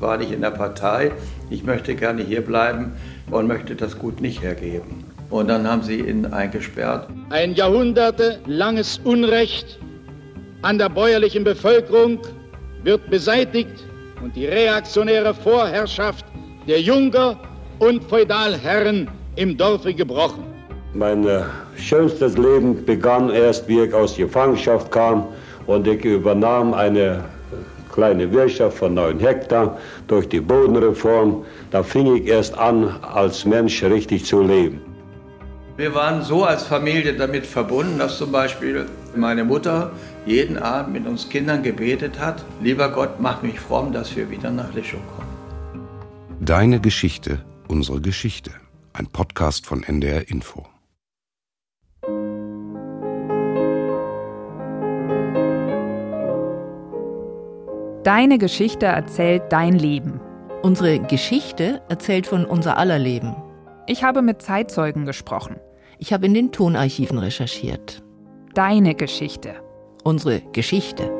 war nicht in der Partei, ich möchte gerne hier bleiben und möchte das Gut nicht hergeben. Und dann haben sie ihn eingesperrt. Ein jahrhundertelanges Unrecht an der bäuerlichen Bevölkerung wird beseitigt und die reaktionäre Vorherrschaft der Junker und Feudalherren im Dorfe gebrochen. Mein äh, schönstes Leben begann erst, wie ich aus Gefangenschaft kam und ich übernahm eine kleine Wirtschaft von 9 Hektar durch die Bodenreform. Da fing ich erst an, als Mensch richtig zu leben. Wir waren so als Familie damit verbunden, dass zum Beispiel meine Mutter jeden Abend mit uns Kindern gebetet hat, lieber Gott, mach mich fromm, dass wir wieder nach Lischow kommen. Deine Geschichte, unsere Geschichte. Ein Podcast von NDR Info. Deine Geschichte erzählt dein Leben. Unsere Geschichte erzählt von unser aller Leben. Ich habe mit Zeitzeugen gesprochen. Ich habe in den Tonarchiven recherchiert. Deine Geschichte. Unsere Geschichte.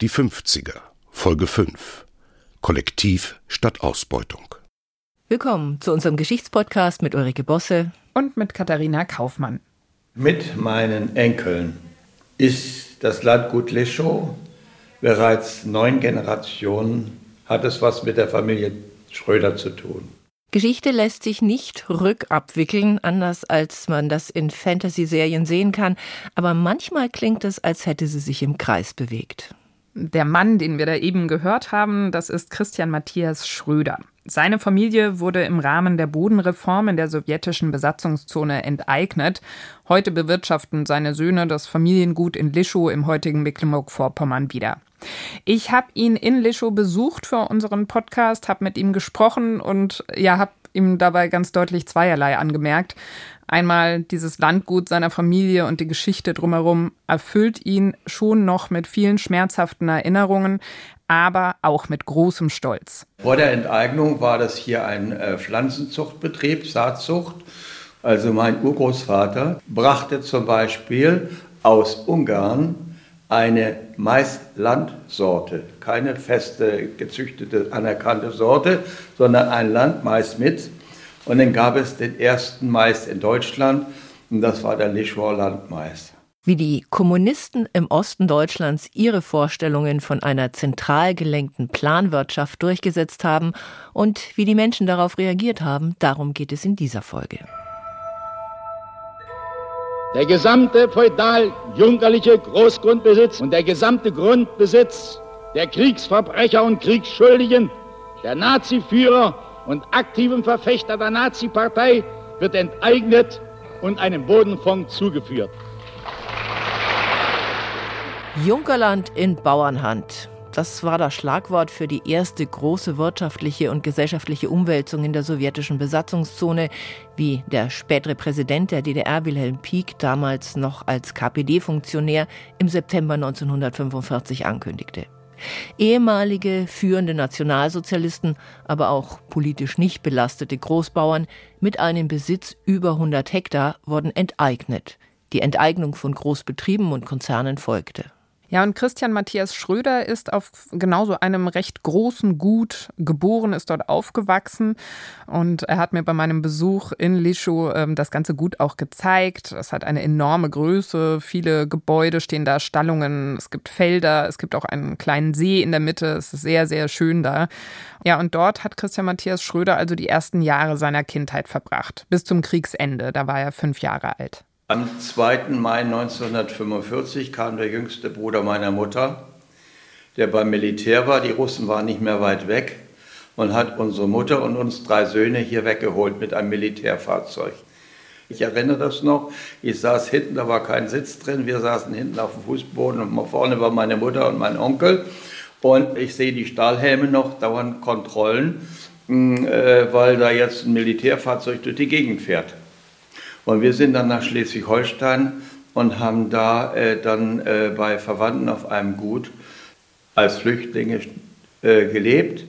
Die 50er, Folge 5. Kollektiv statt Ausbeutung. Willkommen zu unserem Geschichtspodcast mit Ulrike Bosse und mit Katharina Kaufmann. Mit meinen Enkeln ist das Landgut Lischow bereits neun Generationen, hat es was mit der Familie Schröder zu tun. Geschichte lässt sich nicht rückabwickeln, anders als man das in Fantasy-Serien sehen kann, aber manchmal klingt es, als hätte sie sich im Kreis bewegt. Der Mann, den wir da eben gehört haben, das ist Christian Matthias Schröder. Seine Familie wurde im Rahmen der Bodenreform in der sowjetischen Besatzungszone enteignet. Heute bewirtschaften seine Söhne das Familiengut in Lischow im heutigen Mecklenburg-Vorpommern wieder. Ich habe ihn in Lischow besucht für unseren Podcast, habe mit ihm gesprochen und ja, habe ihm dabei ganz deutlich zweierlei angemerkt. Einmal dieses Landgut seiner Familie und die Geschichte drumherum erfüllt ihn schon noch mit vielen schmerzhaften Erinnerungen, aber auch mit großem Stolz. Vor der Enteignung war das hier ein äh, Pflanzenzuchtbetrieb, Saatzucht. Also mein Urgroßvater brachte zum Beispiel aus Ungarn eine Mais-Landsorte, keine feste gezüchtete anerkannte Sorte, sondern ein Landmais mit. Und dann gab es den ersten Mais in Deutschland und das war der Lischwar Landmais wie die Kommunisten im Osten Deutschlands ihre Vorstellungen von einer zentral gelenkten Planwirtschaft durchgesetzt haben und wie die Menschen darauf reagiert haben, darum geht es in dieser Folge. Der gesamte feudal-junkerliche Großgrundbesitz und der gesamte Grundbesitz der Kriegsverbrecher und Kriegsschuldigen, der Naziführer und aktiven Verfechter der Nazi-Partei wird enteignet und einem Bodenfonds zugeführt. Junkerland in Bauernhand. Das war das Schlagwort für die erste große wirtschaftliche und gesellschaftliche Umwälzung in der sowjetischen Besatzungszone, wie der spätere Präsident der DDR Wilhelm Pieck damals noch als KPD-Funktionär im September 1945 ankündigte. Ehemalige führende Nationalsozialisten, aber auch politisch nicht belastete Großbauern mit einem Besitz über 100 Hektar wurden enteignet. Die Enteignung von Großbetrieben und Konzernen folgte. Ja, und Christian Matthias Schröder ist auf genauso einem recht großen Gut geboren, ist dort aufgewachsen. Und er hat mir bei meinem Besuch in Lischow ähm, das ganze Gut auch gezeigt. Es hat eine enorme Größe, viele Gebäude stehen da, Stallungen, es gibt Felder, es gibt auch einen kleinen See in der Mitte, es ist sehr, sehr schön da. Ja, und dort hat Christian Matthias Schröder also die ersten Jahre seiner Kindheit verbracht, bis zum Kriegsende, da war er fünf Jahre alt. Am 2. Mai 1945 kam der jüngste Bruder meiner Mutter, der beim Militär war. Die Russen waren nicht mehr weit weg und hat unsere Mutter und uns drei Söhne hier weggeholt mit einem Militärfahrzeug. Ich erinnere das noch. Ich saß hinten, da war kein Sitz drin. Wir saßen hinten auf dem Fußboden und vorne war meine Mutter und mein Onkel. Und ich sehe die Stahlhelme noch, dauernd Kontrollen, äh, weil da jetzt ein Militärfahrzeug durch die Gegend fährt. Und wir sind dann nach Schleswig-Holstein und haben da äh, dann äh, bei Verwandten auf einem Gut als Flüchtlinge äh, gelebt.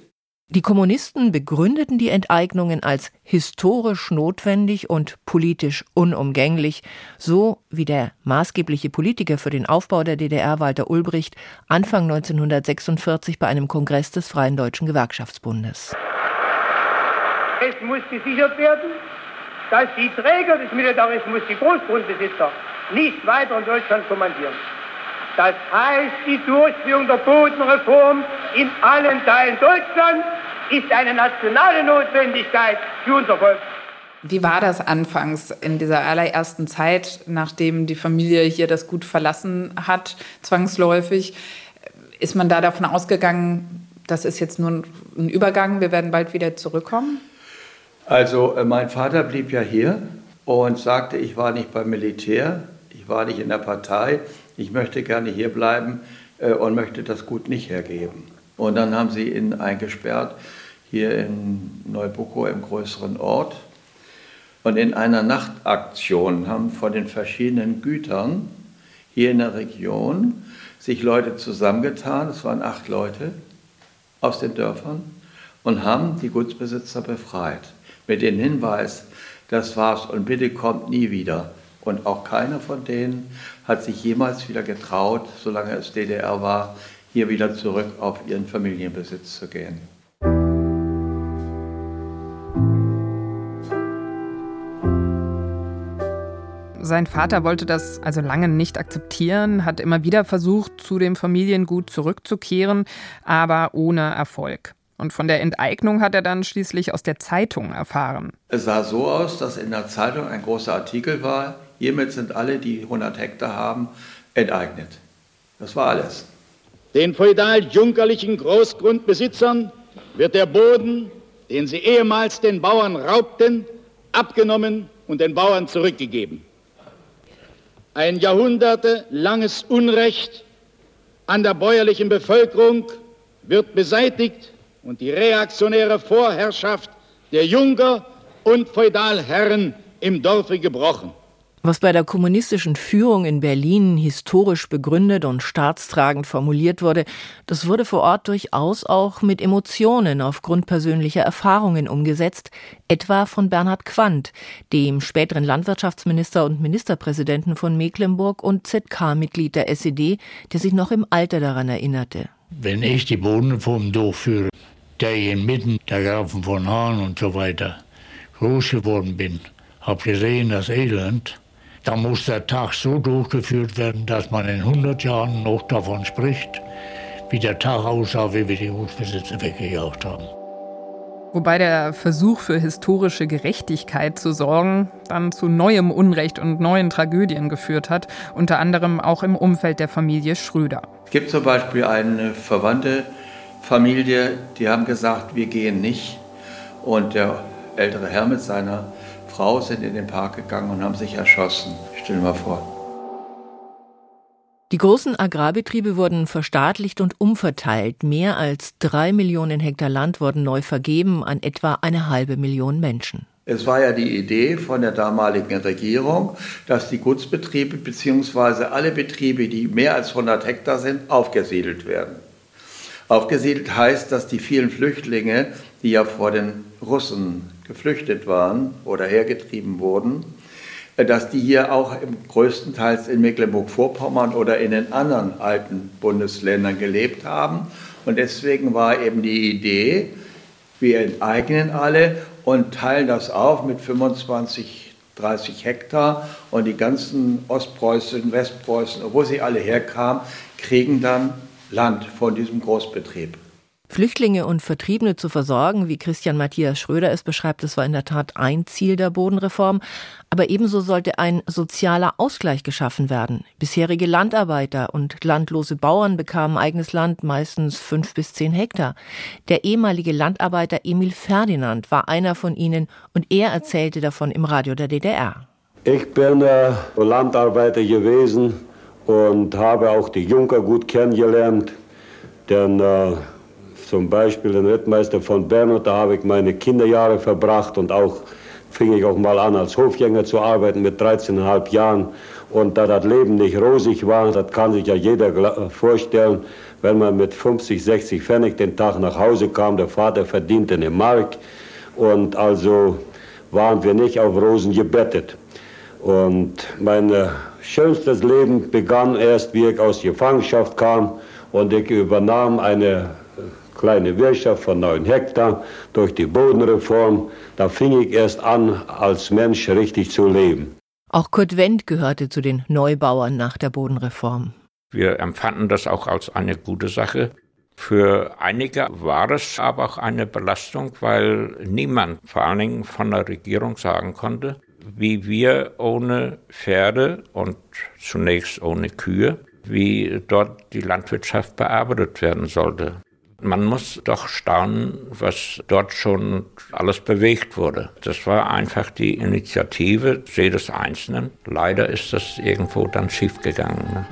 Die Kommunisten begründeten die Enteignungen als historisch notwendig und politisch unumgänglich, so wie der maßgebliche Politiker für den Aufbau der DDR Walter Ulbricht Anfang 1946 bei einem Kongress des Freien Deutschen Gewerkschaftsbundes. Es muss gesichert werden, dass die Träger des Militarismus, die Großgrundbesitzer, nicht weiter in Deutschland kommandieren. Das heißt, die Durchführung der Bodenreform in allen Teilen Deutschlands ist eine nationale Notwendigkeit für unser Volk. Wie war das anfangs in dieser allerersten Zeit, nachdem die Familie hier das Gut verlassen hat, zwangsläufig? Ist man da davon ausgegangen, das ist jetzt nur ein Übergang, wir werden bald wieder zurückkommen? Also äh, mein Vater blieb ja hier und sagte, ich war nicht beim Militär, ich war nicht in der Partei, ich möchte gerne hier bleiben äh, und möchte das Gut nicht hergeben. Und dann haben sie ihn eingesperrt, hier in Neubuckow im größeren Ort. Und in einer Nachtaktion haben von den verschiedenen Gütern hier in der Region sich Leute zusammengetan, es waren acht Leute aus den Dörfern, und haben die Gutsbesitzer befreit. Mit dem Hinweis, das war's und bitte kommt nie wieder. Und auch keiner von denen hat sich jemals wieder getraut, solange es DDR war, hier wieder zurück auf ihren Familienbesitz zu gehen. Sein Vater wollte das also lange nicht akzeptieren, hat immer wieder versucht, zu dem Familiengut zurückzukehren, aber ohne Erfolg. Und von der Enteignung hat er dann schließlich aus der Zeitung erfahren. Es sah so aus, dass in der Zeitung ein großer Artikel war, hiermit sind alle, die 100 Hektar haben, enteignet. Das war alles. Den feudal-junkerlichen Großgrundbesitzern wird der Boden, den sie ehemals den Bauern raubten, abgenommen und den Bauern zurückgegeben. Ein jahrhundertelanges Unrecht an der bäuerlichen Bevölkerung wird beseitigt und die reaktionäre Vorherrschaft der Junker und Feudalherren im Dorfe gebrochen. Was bei der kommunistischen Führung in Berlin historisch begründet und staatstragend formuliert wurde, das wurde vor Ort durchaus auch mit Emotionen aufgrund persönlicher Erfahrungen umgesetzt, etwa von Bernhard Quandt, dem späteren Landwirtschaftsminister und Ministerpräsidenten von Mecklenburg und ZK-Mitglied der SED, der sich noch im Alter daran erinnerte. Wenn ich die Bodenreform durchführe, der inmitten der Grafen von Hahn und so weiter groß geworden bin, habe gesehen, das Elend, da muss der Tag so durchgeführt werden, dass man in 100 Jahren noch davon spricht, wie der Tag aussah, wie wir die Gutsbesitzer weggejagt haben. Wobei der Versuch für historische Gerechtigkeit zu sorgen dann zu neuem Unrecht und neuen Tragödien geführt hat, unter anderem auch im Umfeld der Familie Schröder. Es gibt zum Beispiel eine verwandte Familie, die haben gesagt, wir gehen nicht. Und der ältere Herr mit seiner Frau sind in den Park gegangen und haben sich erschossen. Stell dir mal vor. Die großen Agrarbetriebe wurden verstaatlicht und umverteilt. Mehr als drei Millionen Hektar Land wurden neu vergeben an etwa eine halbe Million Menschen. Es war ja die Idee von der damaligen Regierung, dass die Gutsbetriebe bzw. alle Betriebe, die mehr als 100 Hektar sind, aufgesiedelt werden. Aufgesiedelt heißt, dass die vielen Flüchtlinge, die ja vor den Russen geflüchtet waren oder hergetrieben wurden, dass die hier auch größtenteils in Mecklenburg-Vorpommern oder in den anderen alten Bundesländern gelebt haben. Und deswegen war eben die Idee, wir enteignen alle und teilen das auf mit 25, 30 Hektar und die ganzen Ostpreußen, Westpreußen, wo sie alle herkamen, kriegen dann Land von diesem Großbetrieb. Flüchtlinge und Vertriebene zu versorgen, wie Christian Matthias Schröder es beschreibt, das war in der Tat ein Ziel der Bodenreform. Aber ebenso sollte ein sozialer Ausgleich geschaffen werden. Bisherige Landarbeiter und landlose Bauern bekamen eigenes Land, meistens fünf bis zehn Hektar. Der ehemalige Landarbeiter Emil Ferdinand war einer von ihnen und er erzählte davon im Radio der DDR. Ich bin äh, Landarbeiter gewesen und habe auch die Junker gut kennengelernt. Denn äh, zum Beispiel den Rittmeister von Bernhard, da habe ich meine Kinderjahre verbracht und auch fing ich auch mal an als Hofjänger zu arbeiten mit 13,5 Jahren und da das Leben nicht rosig war, das kann sich ja jeder vorstellen, wenn man mit 50, 60 Pfennig den Tag nach Hause kam, der Vater verdiente eine Mark und also waren wir nicht auf Rosen gebettet. Und mein äh, schönstes Leben begann erst, wie ich aus Gefangenschaft kam und ich übernahm eine äh, kleine Wirtschaft von neun Hektar durch die Bodenreform. Da fing ich erst an, als Mensch richtig zu leben. Auch Kurt Wendt gehörte zu den Neubauern nach der Bodenreform. Wir empfanden das auch als eine gute Sache. Für einige war es aber auch eine Belastung, weil niemand, vor allen Dingen von der Regierung, sagen konnte, wie wir ohne Pferde und zunächst ohne Kühe, wie dort die Landwirtschaft bearbeitet werden sollte. Man muss doch staunen, was dort schon alles bewegt wurde. Das war einfach die Initiative jedes Einzelnen. Leider ist das irgendwo dann schiefgegangen. Ne?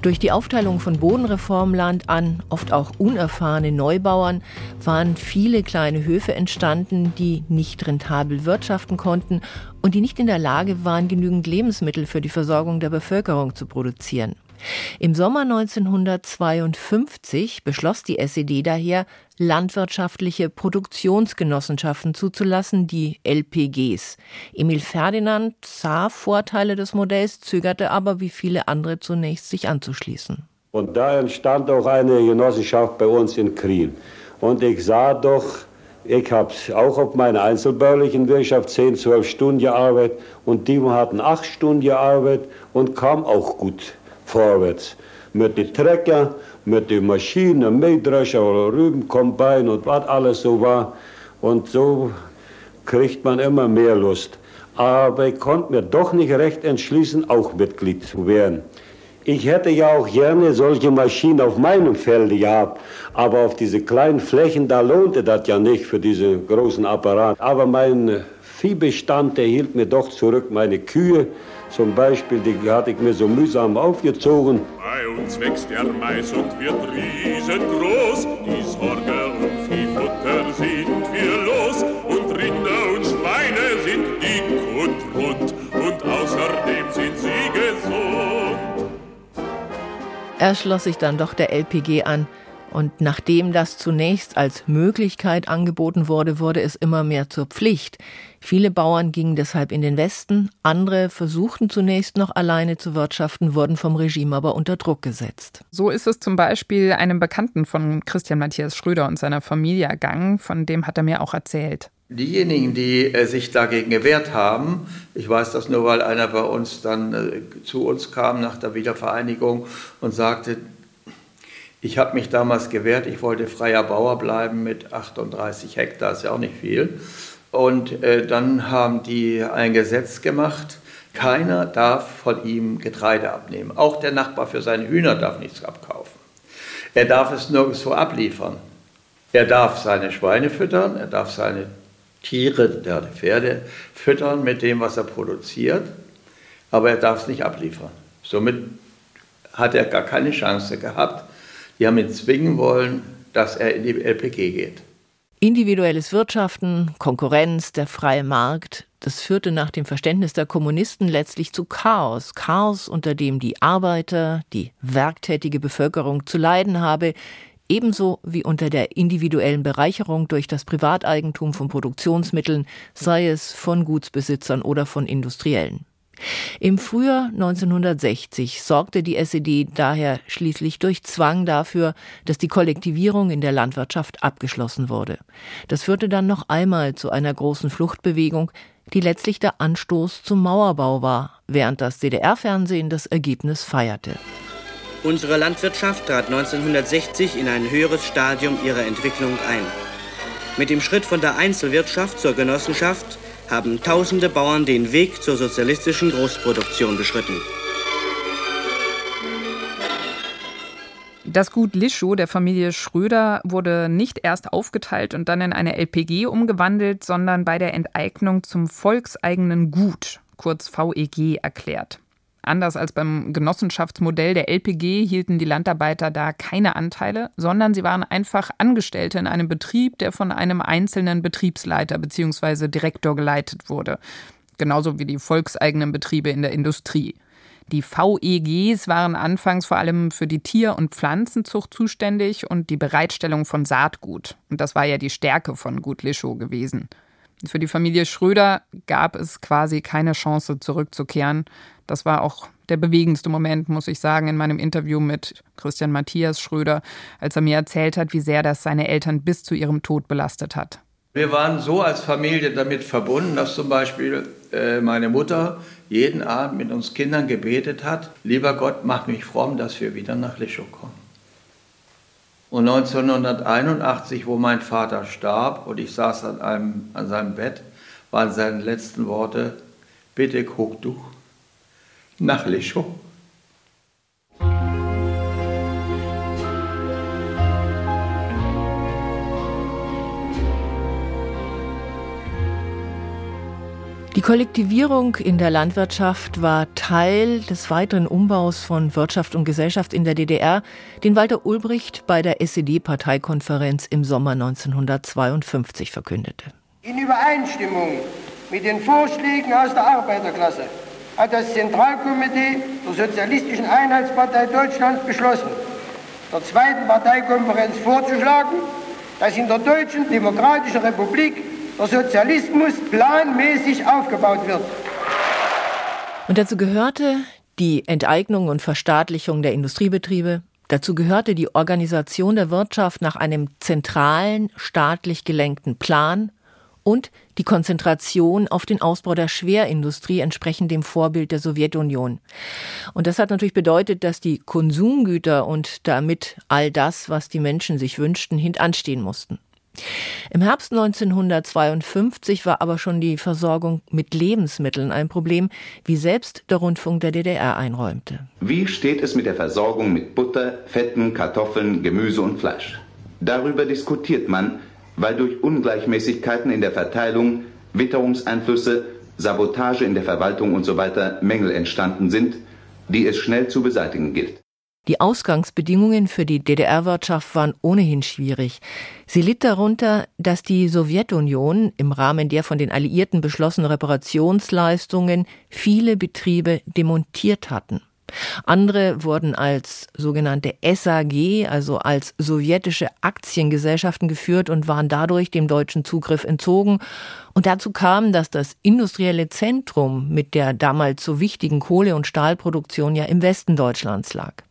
Durch die Aufteilung von Bodenreformland an oft auch unerfahrene Neubauern waren viele kleine Höfe entstanden, die nicht rentabel wirtschaften konnten und die nicht in der Lage waren, genügend Lebensmittel für die Versorgung der Bevölkerung zu produzieren. Im Sommer 1952 beschloss die SED daher, landwirtschaftliche Produktionsgenossenschaften zuzulassen, die LPGs. Emil Ferdinand sah Vorteile des Modells, zögerte aber wie viele andere zunächst sich anzuschließen. Und da entstand auch eine Genossenschaft bei uns in Krien. Und ich sah doch, ich habe auch auf meiner einzelbäuerlichen Wirtschaft 10, 12 Stunden gearbeitet und die hatten 8 Stunden gearbeitet und kam auch gut vorwärts. Mit den Trecker, mit den Maschinen, Mähdrescher oder Rübenkombine und was alles so war. Und so kriegt man immer mehr Lust. Aber ich konnte mir doch nicht recht entschließen, auch Mitglied zu werden. Ich hätte ja auch gerne solche Maschinen auf meinem Felde gehabt, aber auf diese kleinen Flächen, da lohnte das ja nicht für diesen großen Apparat. Aber mein Viehbestand, der hielt mir doch zurück, meine Kühe, zum Beispiel, die hatte ich mir so mühsam aufgezogen. Bei uns wächst der Mais und wird riesengroß. Die Sorge um Viehfutter sind wir los. Und Rinder und Schweine sind dick und rund. Und außerdem sind sie gesund. Er schloss sich dann doch der LPG an. Und nachdem das zunächst als Möglichkeit angeboten wurde, wurde es immer mehr zur Pflicht. Viele Bauern gingen deshalb in den Westen, andere versuchten zunächst noch alleine zu wirtschaften, wurden vom Regime aber unter Druck gesetzt. So ist es zum Beispiel einem Bekannten von Christian Matthias Schröder und seiner Familie ergangen, von dem hat er mir auch erzählt. Diejenigen, die äh, sich dagegen gewehrt haben, ich weiß das nur, weil einer bei uns dann äh, zu uns kam nach der Wiedervereinigung und sagte, ich habe mich damals gewehrt, ich wollte freier Bauer bleiben mit 38 Hektar, ist ja auch nicht viel. Und äh, dann haben die ein Gesetz gemacht, keiner darf von ihm Getreide abnehmen. Auch der Nachbar für seine Hühner darf nichts abkaufen. Er darf es nirgendwo abliefern. Er darf seine Schweine füttern, er darf seine Tiere, der Pferde füttern mit dem, was er produziert, aber er darf es nicht abliefern. Somit hat er gar keine Chance gehabt. Die haben ihn zwingen wollen, dass er in die LPG geht. Individuelles Wirtschaften, Konkurrenz, der freie Markt, das führte nach dem Verständnis der Kommunisten letztlich zu Chaos. Chaos, unter dem die Arbeiter, die werktätige Bevölkerung zu leiden habe, ebenso wie unter der individuellen Bereicherung durch das Privateigentum von Produktionsmitteln, sei es von Gutsbesitzern oder von Industriellen. Im Frühjahr 1960 sorgte die SED daher schließlich durch Zwang dafür, dass die Kollektivierung in der Landwirtschaft abgeschlossen wurde. Das führte dann noch einmal zu einer großen Fluchtbewegung, die letztlich der Anstoß zum Mauerbau war, während das DDR-Fernsehen das Ergebnis feierte. Unsere Landwirtschaft trat 1960 in ein höheres Stadium ihrer Entwicklung ein. Mit dem Schritt von der Einzelwirtschaft zur Genossenschaft haben tausende Bauern den Weg zur sozialistischen Großproduktion beschritten. Das Gut Lischow der Familie Schröder wurde nicht erst aufgeteilt und dann in eine LPG umgewandelt, sondern bei der Enteignung zum volkseigenen Gut, kurz VEG, erklärt. Anders als beim Genossenschaftsmodell der LPG hielten die Landarbeiter da keine Anteile, sondern sie waren einfach Angestellte in einem Betrieb, der von einem einzelnen Betriebsleiter bzw. Direktor geleitet wurde. Genauso wie die volkseigenen Betriebe in der Industrie. Die VEGs waren anfangs vor allem für die Tier- und Pflanzenzucht zuständig und die Bereitstellung von Saatgut. Und das war ja die Stärke von Gut Lischow gewesen. Für die Familie Schröder gab es quasi keine Chance zurückzukehren. Das war auch der bewegendste Moment, muss ich sagen, in meinem Interview mit Christian Matthias Schröder, als er mir erzählt hat, wie sehr das seine Eltern bis zu ihrem Tod belastet hat. Wir waren so als Familie damit verbunden, dass zum Beispiel äh, meine Mutter jeden Abend mit uns Kindern gebetet hat, lieber Gott, mach mich fromm, dass wir wieder nach Lischow kommen. Und 1981, wo mein Vater starb und ich saß an, einem, an seinem Bett, waren seine letzten Worte, bitte guck du nach Lischow. Die Kollektivierung in der Landwirtschaft war Teil des weiteren Umbaus von Wirtschaft und Gesellschaft in der DDR, den Walter Ulbricht bei der SED-Parteikonferenz im Sommer 1952 verkündete. In Übereinstimmung mit den Vorschlägen aus der Arbeiterklasse hat das Zentralkomitee der Sozialistischen Einheitspartei Deutschlands beschlossen, der zweiten Parteikonferenz vorzuschlagen, dass in der Deutschen Demokratischen Republik der Sozialismus planmäßig aufgebaut wird. Und dazu gehörte die Enteignung und Verstaatlichung der Industriebetriebe. Dazu gehörte die Organisation der Wirtschaft nach einem zentralen, staatlich gelenkten Plan und die Konzentration auf den Ausbau der Schwerindustrie entsprechend dem Vorbild der Sowjetunion. Und das hat natürlich bedeutet, dass die Konsumgüter und damit all das, was die Menschen sich wünschten, hintanstehen mussten. Im Herbst 1952 war aber schon die Versorgung mit Lebensmitteln ein Problem, wie selbst der Rundfunk der DDR einräumte. Wie steht es mit der Versorgung mit Butter, Fetten, Kartoffeln, Gemüse und Fleisch? Darüber diskutiert man, weil durch Ungleichmäßigkeiten in der Verteilung, Witterungseinflüsse, Sabotage in der Verwaltung usw. So Mängel entstanden sind, die es schnell zu beseitigen gilt. Die Ausgangsbedingungen für die DDR-Wirtschaft waren ohnehin schwierig. Sie litt darunter, dass die Sowjetunion im Rahmen der von den Alliierten beschlossenen Reparationsleistungen viele Betriebe demontiert hatten. Andere wurden als sogenannte SAG, also als sowjetische Aktiengesellschaften geführt und waren dadurch dem deutschen Zugriff entzogen. Und dazu kam, dass das industrielle Zentrum mit der damals so wichtigen Kohle- und Stahlproduktion ja im Westen Deutschlands lag.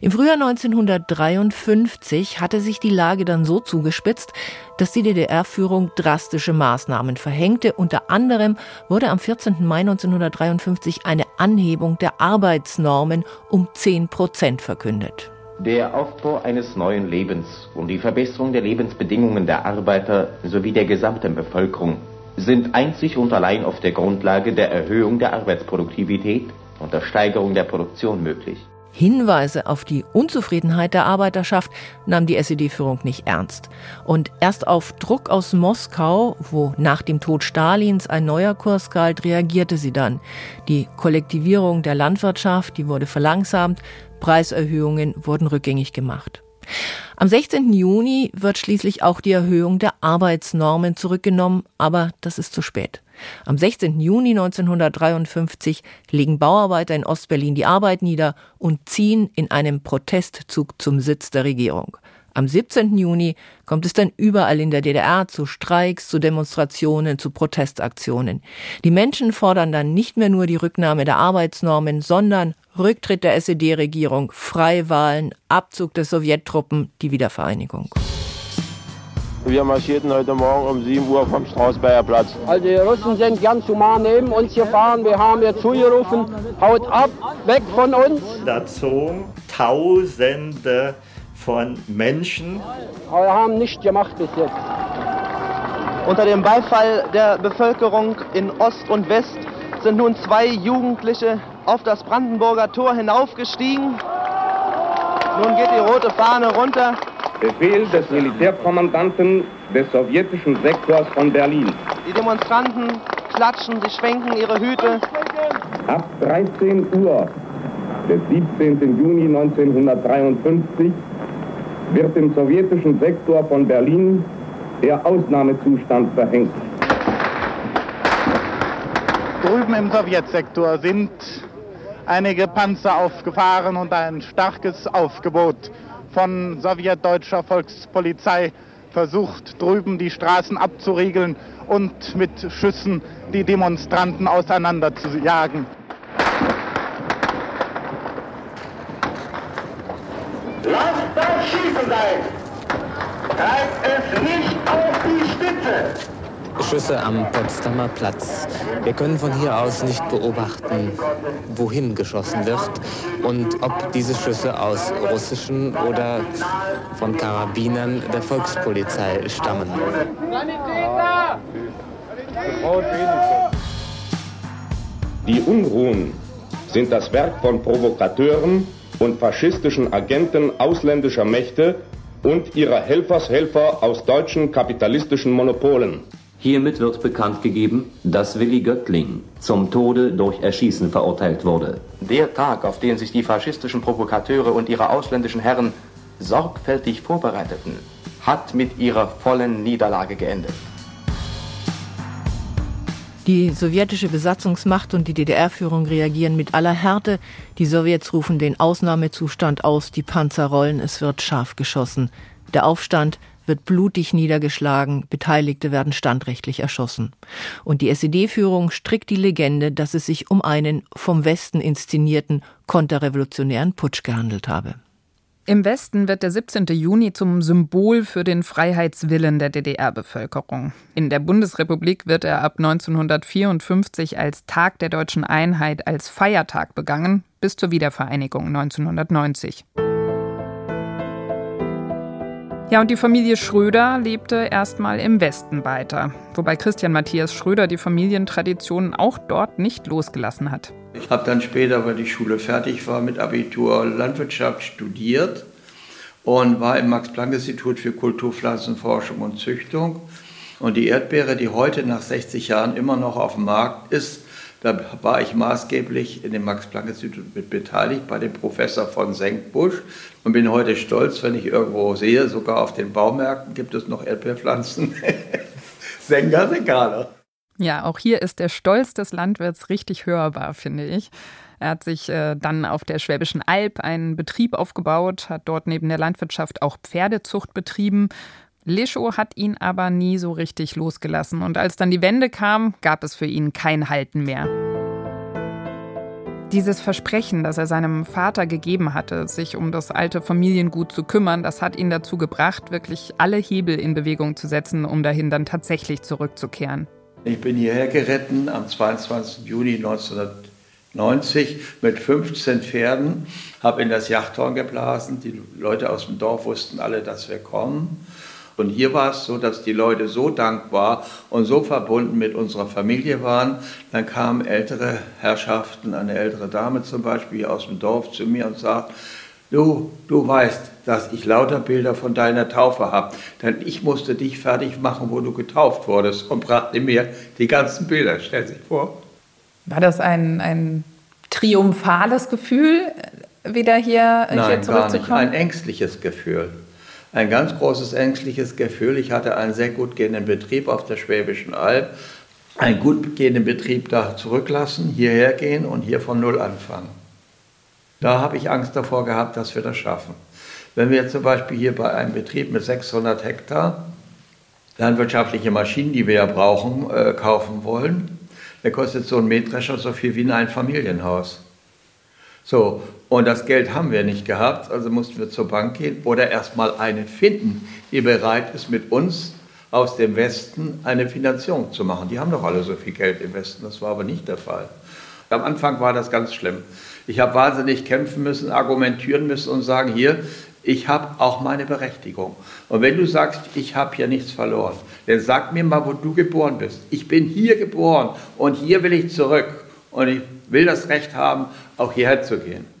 Im Frühjahr 1953 hatte sich die Lage dann so zugespitzt, dass die DDR-Führung drastische Maßnahmen verhängte. Unter anderem wurde am 14. Mai 1953 eine Anhebung der Arbeitsnormen um 10 Prozent verkündet. Der Aufbau eines neuen Lebens und die Verbesserung der Lebensbedingungen der Arbeiter sowie der gesamten Bevölkerung sind einzig und allein auf der Grundlage der Erhöhung der Arbeitsproduktivität und der Steigerung der Produktion möglich. Hinweise auf die Unzufriedenheit der Arbeiterschaft nahm die SED-Führung nicht ernst. Und erst auf Druck aus Moskau, wo nach dem Tod Stalins ein neuer Kurs galt, reagierte sie dann. Die Kollektivierung der Landwirtschaft, die wurde verlangsamt, Preiserhöhungen wurden rückgängig gemacht. Am 16. Juni wird schließlich auch die Erhöhung der Arbeitsnormen zurückgenommen, aber das ist zu spät. Am 16. Juni 1953 legen Bauarbeiter in Ostberlin die Arbeit nieder und ziehen in einem Protestzug zum Sitz der Regierung. Am 17. Juni kommt es dann überall in der DDR zu Streiks, zu Demonstrationen, zu Protestaktionen. Die Menschen fordern dann nicht mehr nur die Rücknahme der Arbeitsnormen, sondern Rücktritt der SED-Regierung, Freiwahlen, Abzug der Sowjettruppen, die Wiedervereinigung. Wir marschierten heute Morgen um 7 Uhr vom Strausberger Platz. Also die Russen sind ganz human neben uns gefahren. Wir haben jetzt zugerufen, haut ab, weg von uns. Da zogen Tausende von Menschen. Aber wir haben nichts gemacht bis jetzt. Unter dem Beifall der Bevölkerung in Ost und West sind nun zwei Jugendliche auf das Brandenburger Tor hinaufgestiegen. Nun geht die rote Fahne runter. Befehl des Militärkommandanten des sowjetischen Sektors von Berlin. Die Demonstranten klatschen, sie schwenken ihre Hüte. Ab 13 Uhr des 17. Juni 1953 wird im sowjetischen Sektor von Berlin der Ausnahmezustand verhängt. Drüben im Sowjetsektor sind einige Panzer aufgefahren und ein starkes Aufgebot von sowjetdeutscher Volkspolizei versucht, drüben die Straßen abzuriegeln und mit Schüssen die Demonstranten auseinanderzujagen. Lasst das Schießen sein! Treibt es nicht auf die Spitze! Schüsse am Potsdamer Platz. Wir können von hier aus nicht beobachten, wohin geschossen wird und ob diese Schüsse aus russischen oder von Karabinern der Volkspolizei stammen. Die Unruhen sind das Werk von Provokateuren und faschistischen Agenten ausländischer Mächte und ihrer Helfershelfer aus deutschen kapitalistischen Monopolen. Hiermit wird bekannt gegeben, dass Willi Göttling zum Tode durch Erschießen verurteilt wurde. Der Tag, auf den sich die faschistischen Provokateure und ihre ausländischen Herren sorgfältig vorbereiteten, hat mit ihrer vollen Niederlage geendet. Die sowjetische Besatzungsmacht und die DDR-Führung reagieren mit aller Härte. Die Sowjets rufen den Ausnahmezustand aus, die Panzer rollen, es wird scharf geschossen. Der Aufstand wird blutig niedergeschlagen, Beteiligte werden standrechtlich erschossen. Und die SED-Führung strickt die Legende, dass es sich um einen vom Westen inszenierten konterrevolutionären Putsch gehandelt habe. Im Westen wird der 17. Juni zum Symbol für den Freiheitswillen der DDR-Bevölkerung. In der Bundesrepublik wird er ab 1954 als Tag der deutschen Einheit als Feiertag begangen, bis zur Wiedervereinigung 1990. Ja, und die Familie Schröder lebte erstmal im Westen weiter, wobei Christian Matthias Schröder die Familientraditionen auch dort nicht losgelassen hat. Ich habe dann später, weil die Schule fertig war, mit Abitur Landwirtschaft studiert und war im Max-Planck-Institut für Kulturpflanzenforschung und Züchtung. Und die Erdbeere, die heute nach 60 Jahren immer noch auf dem Markt ist, da war ich maßgeblich in dem Max-Planck-Institut mit beteiligt bei dem Professor von Senkbusch und bin heute stolz, wenn ich irgendwo sehe, sogar auf den Baumärkten gibt es noch Erdbeerpflanzen. Senker, Segaler. Ja, auch hier ist der Stolz des Landwirts richtig hörbar, finde ich. Er hat sich äh, dann auf der Schwäbischen Alb einen Betrieb aufgebaut, hat dort neben der Landwirtschaft auch Pferdezucht betrieben. Lischow hat ihn aber nie so richtig losgelassen und als dann die Wende kam, gab es für ihn kein Halten mehr. Dieses Versprechen, das er seinem Vater gegeben hatte, sich um das alte Familiengut zu kümmern, das hat ihn dazu gebracht, wirklich alle Hebel in Bewegung zu setzen, um dahin dann tatsächlich zurückzukehren. Ich bin hierher geritten am 22. Juni 1990 mit 15 Pferden, habe in das Jachthorn geblasen. Die Leute aus dem Dorf wussten alle, dass wir kommen. Und hier war es so, dass die Leute so dankbar und so verbunden mit unserer Familie waren. Dann kamen ältere Herrschaften, eine ältere Dame zum Beispiel aus dem Dorf zu mir und sagt, du, du weißt, dass ich lauter Bilder von deiner Taufe habe, denn ich musste dich fertig machen, wo du getauft wurdest und brachte mir die ganzen Bilder. Stell sich vor. War das ein, ein triumphales Gefühl, wieder hier, Nein, hier zurückzukommen? Gar nicht. Ein ängstliches Gefühl ein ganz großes ängstliches Gefühl. Ich hatte einen sehr gut gehenden Betrieb auf der Schwäbischen Alb, einen gut gehenden Betrieb da zurücklassen, hierher gehen und hier von Null anfangen. Da habe ich Angst davor gehabt, dass wir das schaffen. Wenn wir jetzt zum Beispiel hier bei einem Betrieb mit 600 Hektar landwirtschaftliche Maschinen, die wir ja brauchen, äh, kaufen wollen, dann kostet so ein Mähdrescher so viel wie in ein Familienhaus. So, und das Geld haben wir nicht gehabt, also mussten wir zur Bank gehen oder erstmal eine finden, die bereit ist, mit uns aus dem Westen eine Finanzierung zu machen. Die haben doch alle so viel Geld im Westen, das war aber nicht der Fall. Am Anfang war das ganz schlimm. Ich habe wahnsinnig kämpfen müssen, argumentieren müssen und sagen, hier, ich habe auch meine Berechtigung. Und wenn du sagst, ich habe hier nichts verloren, dann sag mir mal, wo du geboren bist. Ich bin hier geboren und hier will ich zurück. Und ich will das Recht haben, auch hierher zu gehen.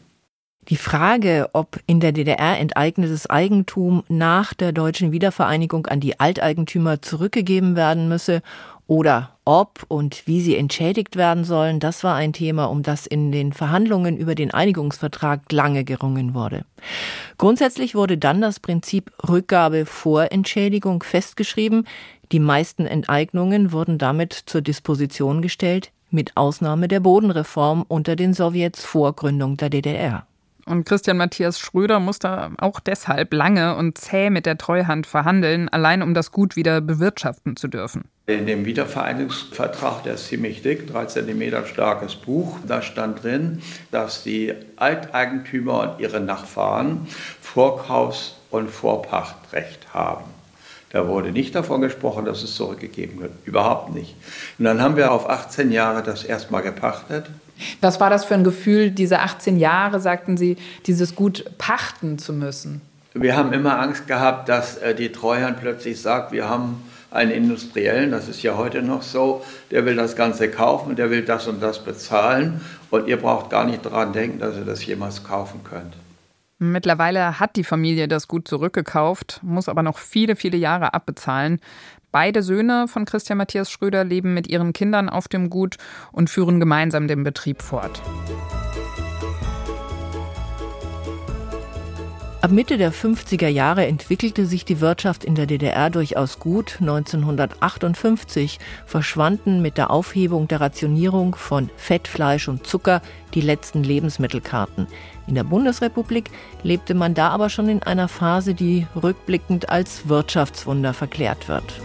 Die Frage, ob in der DDR enteignetes Eigentum nach der deutschen Wiedervereinigung an die Alteigentümer zurückgegeben werden müsse Oder ob und wie sie entschädigt werden sollen, das war ein Thema, um das in den Verhandlungen über den Einigungsvertrag lange gerungen wurde. Grundsätzlich wurde dann das Prinzip Rückgabe vor Entschädigung festgeschrieben. Die meisten Enteignungen wurden damit zur Disposition gestellt, mit Ausnahme der Bodenreform unter den Sowjets vor Gründung der DDR. Und Christian Matthias Schröder musste auch deshalb lange und zäh mit der Treuhand verhandeln, allein um das Gut wieder bewirtschaften zu dürfen. In dem Wiedervereinigungsvertrag, der ist ziemlich dick, drei Zentimeter starkes Buch, da stand drin, dass die Alteigentümer und ihre Nachfahren Vorkaufs- und Vorpachtrecht haben. Da wurde nicht davon gesprochen, dass es zurückgegeben wird. Überhaupt nicht. Und dann haben wir auf 18 Jahre das erstmal gepachtet. Was war das für ein Gefühl, diese 18 Jahre, sagten Sie, dieses Gut pachten zu müssen? Wir haben immer Angst gehabt, dass äh, die Treuhand plötzlich sagt, wir haben einen Industriellen, das ist ja heute noch so, der will das Ganze kaufen, der will das und das bezahlen und ihr braucht gar nicht daran denken, dass ihr das jemals kaufen könnt. Mittlerweile hat die Familie das Gut zurückgekauft, muss aber noch viele, viele Jahre abbezahlen. Beide Söhne von Christian Matthias Schröder leben mit ihren Kindern auf dem Gut und führen gemeinsam den Betrieb fort. Ab Mitte der 50er Jahre entwickelte sich die Wirtschaft in der DDR durchaus gut. 1958 verschwanden mit der Aufhebung der Rationierung von Fett, Fleisch und Zucker die letzten Lebensmittelkarten. In der Bundesrepublik lebte man da aber schon in einer Phase, die rückblickend als Wirtschaftswunder verklärt wird.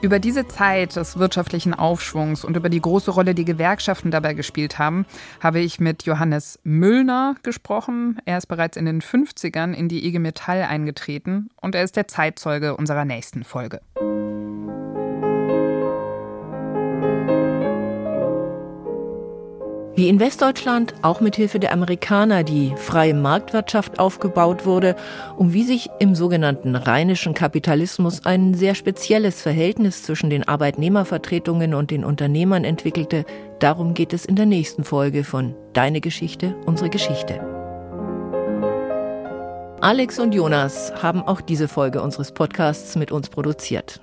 Über diese Zeit des wirtschaftlichen Aufschwungs und über die große Rolle, die Gewerkschaften dabei gespielt haben, habe ich mit Johannes Müllner gesprochen. Er ist bereits in den 50ern in die IG Metall eingetreten und er ist der Zeitzeuge unserer nächsten Folge. Wie in Westdeutschland auch mit Hilfe der Amerikaner die freie Marktwirtschaft aufgebaut wurde und wie sich im sogenannten rheinischen Kapitalismus ein sehr spezielles Verhältnis zwischen den Arbeitnehmervertretungen und den Unternehmern entwickelte, darum geht es in der nächsten Folge von Deine Geschichte, unsere Geschichte. Alex und Jonas haben auch diese Folge unseres Podcasts mit uns produziert.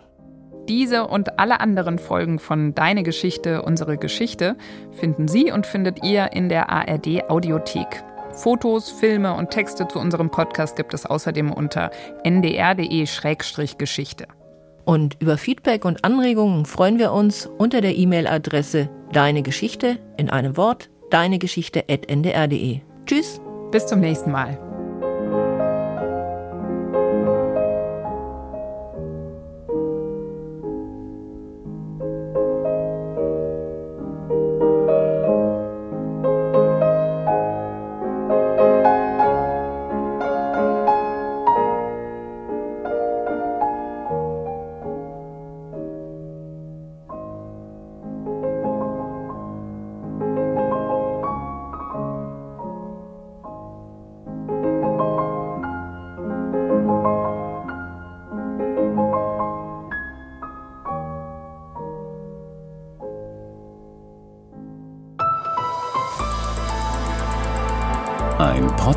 Diese und alle anderen Folgen von Deine Geschichte, unsere Geschichte finden Sie und findet ihr in der ARD Audiothek. Fotos, Filme und Texte zu unserem Podcast gibt es außerdem unter ndr.de-geschichte. Und über Feedback und Anregungen freuen wir uns unter der E-Mail-Adresse Deine Geschichte in einem Wort deinegeschichte.ndr.de. Tschüss. Bis zum nächsten Mal.